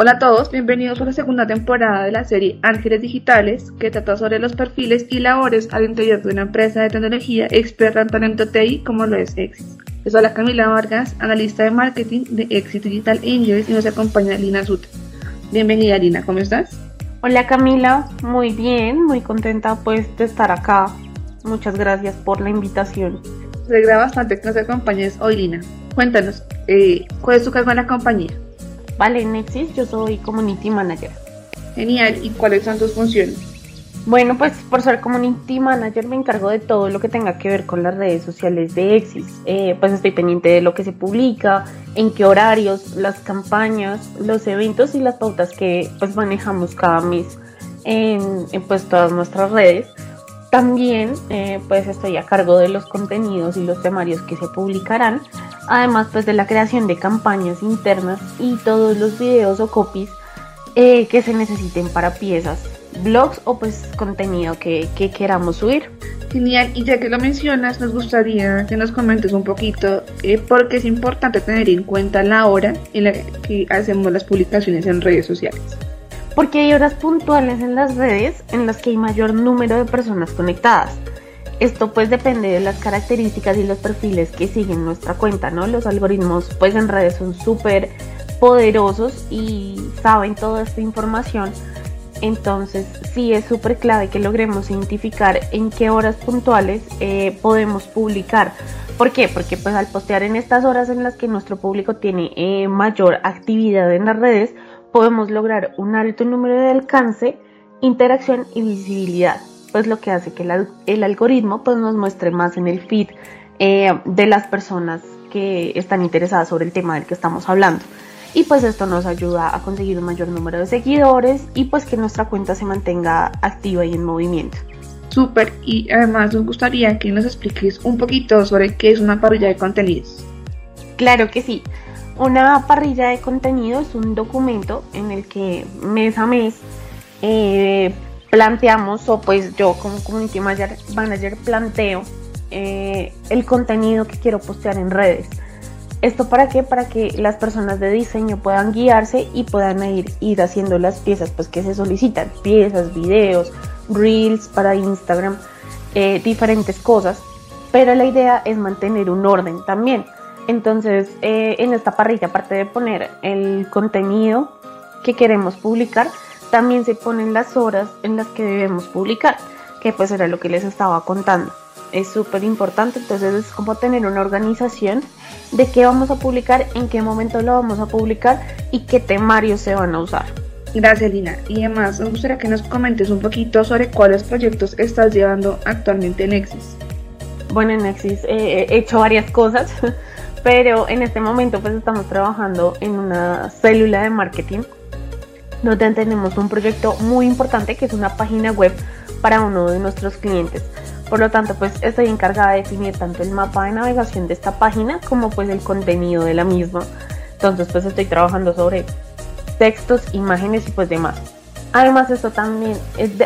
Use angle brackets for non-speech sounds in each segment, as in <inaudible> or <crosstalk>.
Hola a todos, bienvenidos a la segunda temporada de la serie Ángeles Digitales, que trata sobre los perfiles y labores al interior de una empresa de tecnología experta en talento TI como lo es Exis. Yo soy la Camila Vargas, analista de marketing de Exit Digital Angels y nos acompaña Lina Sut. Bienvenida Lina, ¿cómo estás? Hola Camila, muy bien, muy contenta pues de estar acá. Muchas gracias por la invitación. Se alegra bastante que nos acompañes hoy Lina. Cuéntanos, eh, ¿cuál es tu cargo en la compañía? Vale, en Nexis yo soy Community Manager. Genial, ¿y cuáles son tus funciones? Bueno, pues por ser Community Manager me encargo de todo lo que tenga que ver con las redes sociales de Exis. Eh, pues estoy pendiente de lo que se publica, en qué horarios, las campañas, los eventos y las pautas que pues manejamos cada mes en, en pues todas nuestras redes. También eh, pues estoy a cargo de los contenidos y los temarios que se publicarán, además pues de la creación de campañas internas y todos los videos o copies eh, que se necesiten para piezas, blogs o pues contenido que, queramos subir. Genial, y ya que lo mencionas, nos gustaría que nos comentes un poquito eh, por qué es importante tener en cuenta la hora en la que hacemos las publicaciones en redes sociales porque hay horas puntuales en las redes en las que hay mayor número de personas conectadas. Esto pues depende de las características y los perfiles que siguen nuestra cuenta, ¿no? Los algoritmos pues en redes son súper poderosos y saben toda esta información. Entonces sí es súper clave que logremos identificar en qué horas puntuales eh, podemos publicar. ¿Por qué? Porque pues al postear en estas horas en las que nuestro público tiene eh, mayor actividad en las redes, podemos lograr un alto número de alcance, interacción y visibilidad, pues lo que hace que el, algoritmo pues, nos muestre más en el feed eh, de las personas que están interesadas sobre el tema del que estamos hablando. Y pues esto nos ayuda a conseguir un mayor número de seguidores y pues que nuestra cuenta se mantenga activa y en movimiento. Súper, y además nos gustaría que nos expliques un poquito sobre qué es una parrilla de contenidos. Claro que sí. Una parrilla de contenido es un documento en el que mes a mes eh, planteamos, o pues yo como community manager, planteo eh, el contenido que quiero postear en redes. ¿Esto para qué? Para que las personas de diseño puedan guiarse y puedan ir, ir haciendo las piezas pues, que se solicitan. Piezas, videos, reels para Instagram, eh, diferentes cosas. Pero la idea es mantener un orden también. Entonces, eh, en esta parrilla, aparte de poner el contenido que queremos publicar, también se ponen las horas en las que debemos publicar, que pues era lo que les estaba contando. Es súper importante, entonces es como tener una organización de qué vamos a publicar, en qué momento lo vamos a publicar y qué temarios se van a usar. Gracias Lina. Y además me gustaría que nos comentes un poquito sobre cuáles proyectos estás llevando actualmente en Exis. Bueno, en Exis he hecho varias cosas. <laughs> pero en este momento pues estamos trabajando en una célula de marketing donde tenemos un proyecto muy importante que es una página web para uno de nuestros clientes. Por lo tanto, pues estoy encargada de definir tanto el mapa de navegación de esta página como pues el contenido de la misma. Entonces, pues estoy trabajando sobre textos, imágenes y pues demás. Además, esto también,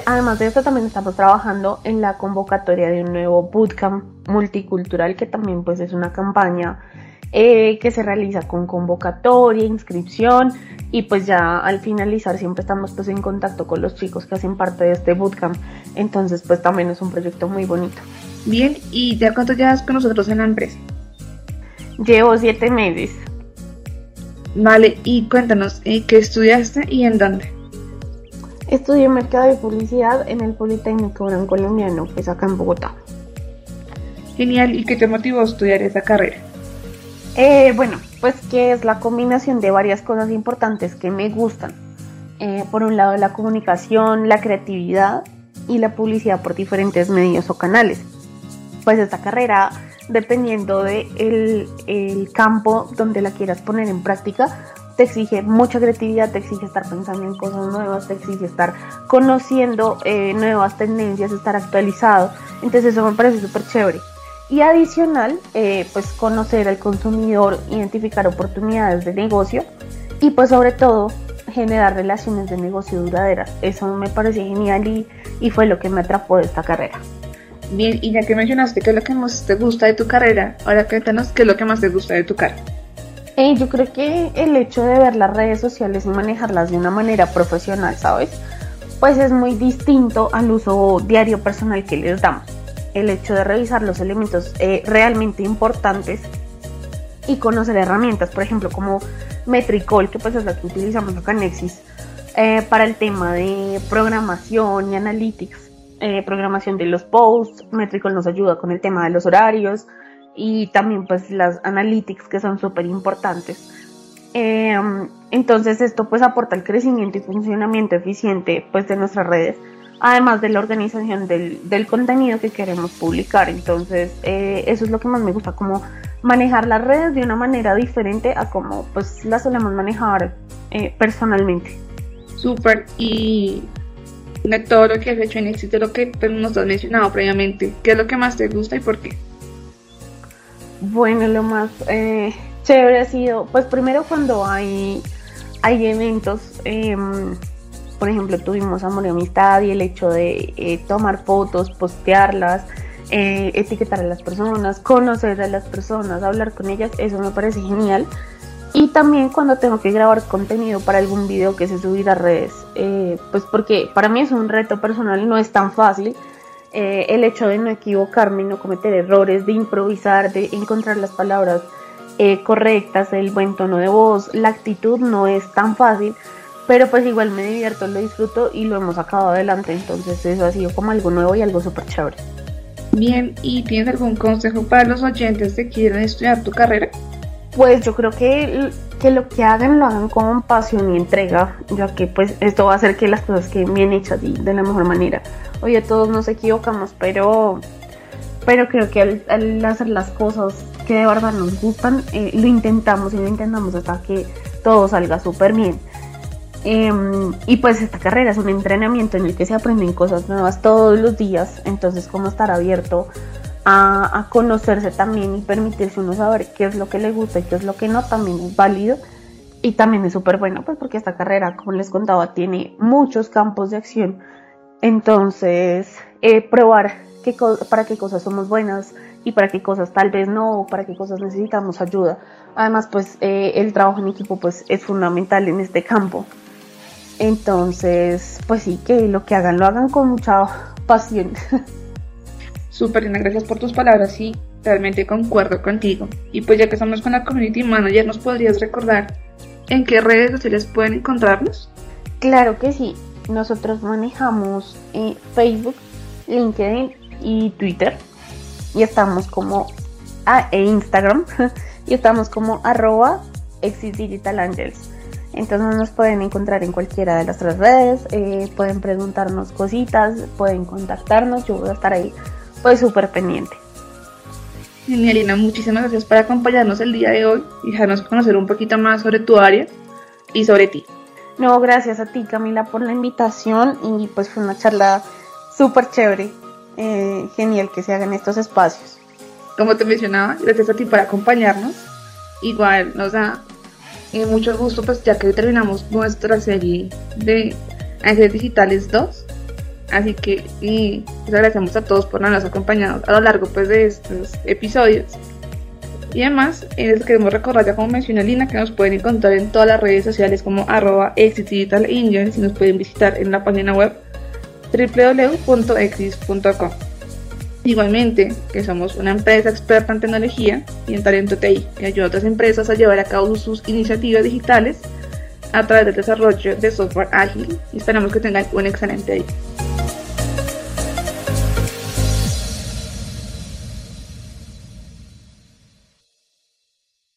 además de esto también estamos trabajando en la convocatoria de un nuevo bootcamp multicultural que también pues es una campaña eh, que se realiza con convocatoria, inscripción y pues ya al finalizar siempre estamos pues en contacto con los chicos que hacen parte de este bootcamp. Entonces pues también es un proyecto muy bonito. Bien, ¿y ya cuánto llevas con nosotros en la empresa? Llevo siete meses. Vale, y cuéntanos, ¿eh, ¿qué estudiaste y en dónde? Estudié Mercado de Publicidad en el Politécnico Gran Colombiano, pues acá en Bogotá. Genial, ¿y qué te motivó a estudiar esa carrera? Eh, bueno, pues que es la combinación de varias cosas importantes que me gustan. Eh, por un lado la comunicación, la creatividad y la publicidad por diferentes medios o canales. Pues esta carrera, dependiendo del de el campo donde la quieras poner en práctica, te exige mucha creatividad, te exige estar pensando en cosas nuevas, te exige estar conociendo eh, nuevas tendencias, estar actualizado. Entonces eso me parece súper chévere y adicional, eh, pues conocer al consumidor, identificar oportunidades de negocio y pues sobre todo generar relaciones de negocio duraderas. Eso me parece genial y, y fue lo que me atrapó de esta carrera. Bien, y ya que mencionaste qué es lo que más te gusta de tu carrera, ahora cuéntanos qué es lo que más te gusta de tu carrera. Eh, yo creo que el hecho de ver las redes sociales y manejarlas de una manera profesional, ¿sabes? Pues es muy distinto al uso diario personal que les damos. El hecho de revisar los elementos eh, realmente importantes y conocer herramientas, por ejemplo, como Metricol, que pues es la que utilizamos acá en Nexis, eh, para el tema de programación y analytics, programación de los posts. Metricol nos ayuda con el tema de los horarios, y también pues las analytics que son súper importantes. Entonces esto pues aporta el crecimiento y funcionamiento eficiente pues de nuestras redes, además de la organización del, del contenido que queremos publicar. Entonces eh, eso es lo que más me gusta, como manejar las redes de una manera diferente a como pues las solemos manejar eh, personalmente. Súper, y de todo lo que has hecho en éxito, lo que pues, nos has mencionado previamente, ¿qué es lo que más te gusta y por qué? Bueno, lo más eh, chévere ha sido, pues primero cuando hay, hay eventos, em, por ejemplo, tuvimos Amor y Amistad y el hecho de eh, tomar fotos, postearlas, eh, etiquetar a las personas, conocer a las personas, hablar con ellas, eso me parece genial. Y también cuando tengo que grabar contenido para algún video que se subir a redes, pues porque para mí es un reto personal, no es tan fácil eh, el hecho de no equivocarme, no cometer errores, de improvisar, de encontrar las palabras eh, correctas, el buen tono de voz, la actitud no es tan fácil, pero pues igual me divierto, lo disfruto y lo hemos acabado adelante, entonces eso ha sido como algo nuevo y algo súper chévere. Bien, ¿y tienes algún consejo para los oyentes que quieren estudiar tu carrera? Pues yo creo que, que lo que hagan lo hagan con pasión y entrega, ya que pues esto va a hacer que las cosas queden bien hechas y de la mejor manera. Oye, todos nos equivocamos, pero, pero creo que al, hacer las cosas que de verdad nos gustan, eh, lo intentamos y lo intentamos hasta que todo salga súper bien. Em, y pues esta carrera es un entrenamiento en el que se aprenden cosas nuevas todos los días, entonces como estar abierto a, a, conocerse también y permitirse uno saber qué es lo que le gusta y qué es lo que no, también es válido y también es súper bueno, pues porque esta carrera, como les contaba, tiene muchos campos de acción entonces, eh, probar qué para qué cosas somos buenas y para qué cosas tal vez no, para qué cosas necesitamos ayuda. Además, pues eh, el trabajo en equipo pues, es fundamental en este campo. Entonces, pues sí, que lo que hagan lo hagan con mucha pasión. Súper, gracias por tus palabras, sí, realmente concuerdo contigo. Y pues ya que estamos con la Community Manager, ¿nos podrías recordar en qué redes sociales pueden encontrarnos? Claro que sí, nosotros manejamos eh, Facebook, LinkedIn y Twitter. Y estamos como ah, e Instagram. <laughs> y estamos como arroba Exit Digital Angels. Entonces nos pueden encontrar en cualquiera de las tres redes, eh, pueden preguntarnos cositas, pueden contactarnos, yo voy a estar ahí pues súper pendiente. Genialina, muchísimas gracias por acompañarnos el día de hoy y dejarnos conocer un poquito más sobre tu área y sobre ti. No, gracias a ti Camila por la invitación y pues fue una charla súper chévere, eh, genial que se hagan estos espacios. Como te mencionaba, gracias a ti por acompañarnos. Igual nos da eh, mucho gusto pues ya que terminamos nuestra serie de Ángeles Digitales 2. Así que y, pues, agradecemos a todos por habernos acompañado a lo largo pues de estos episodios. Y además, eh, les queremos recordar, ya como mencionó Lina, que nos pueden encontrar en todas las redes sociales como arroba Exit Digital y nos pueden visitar en la página web www.exis.com. Igualmente, que somos una empresa experta en tecnología y en talento TI, que ayuda a otras empresas a llevar a cabo sus iniciativas digitales a través del desarrollo de software ágil y esperamos que tengan un excelente día.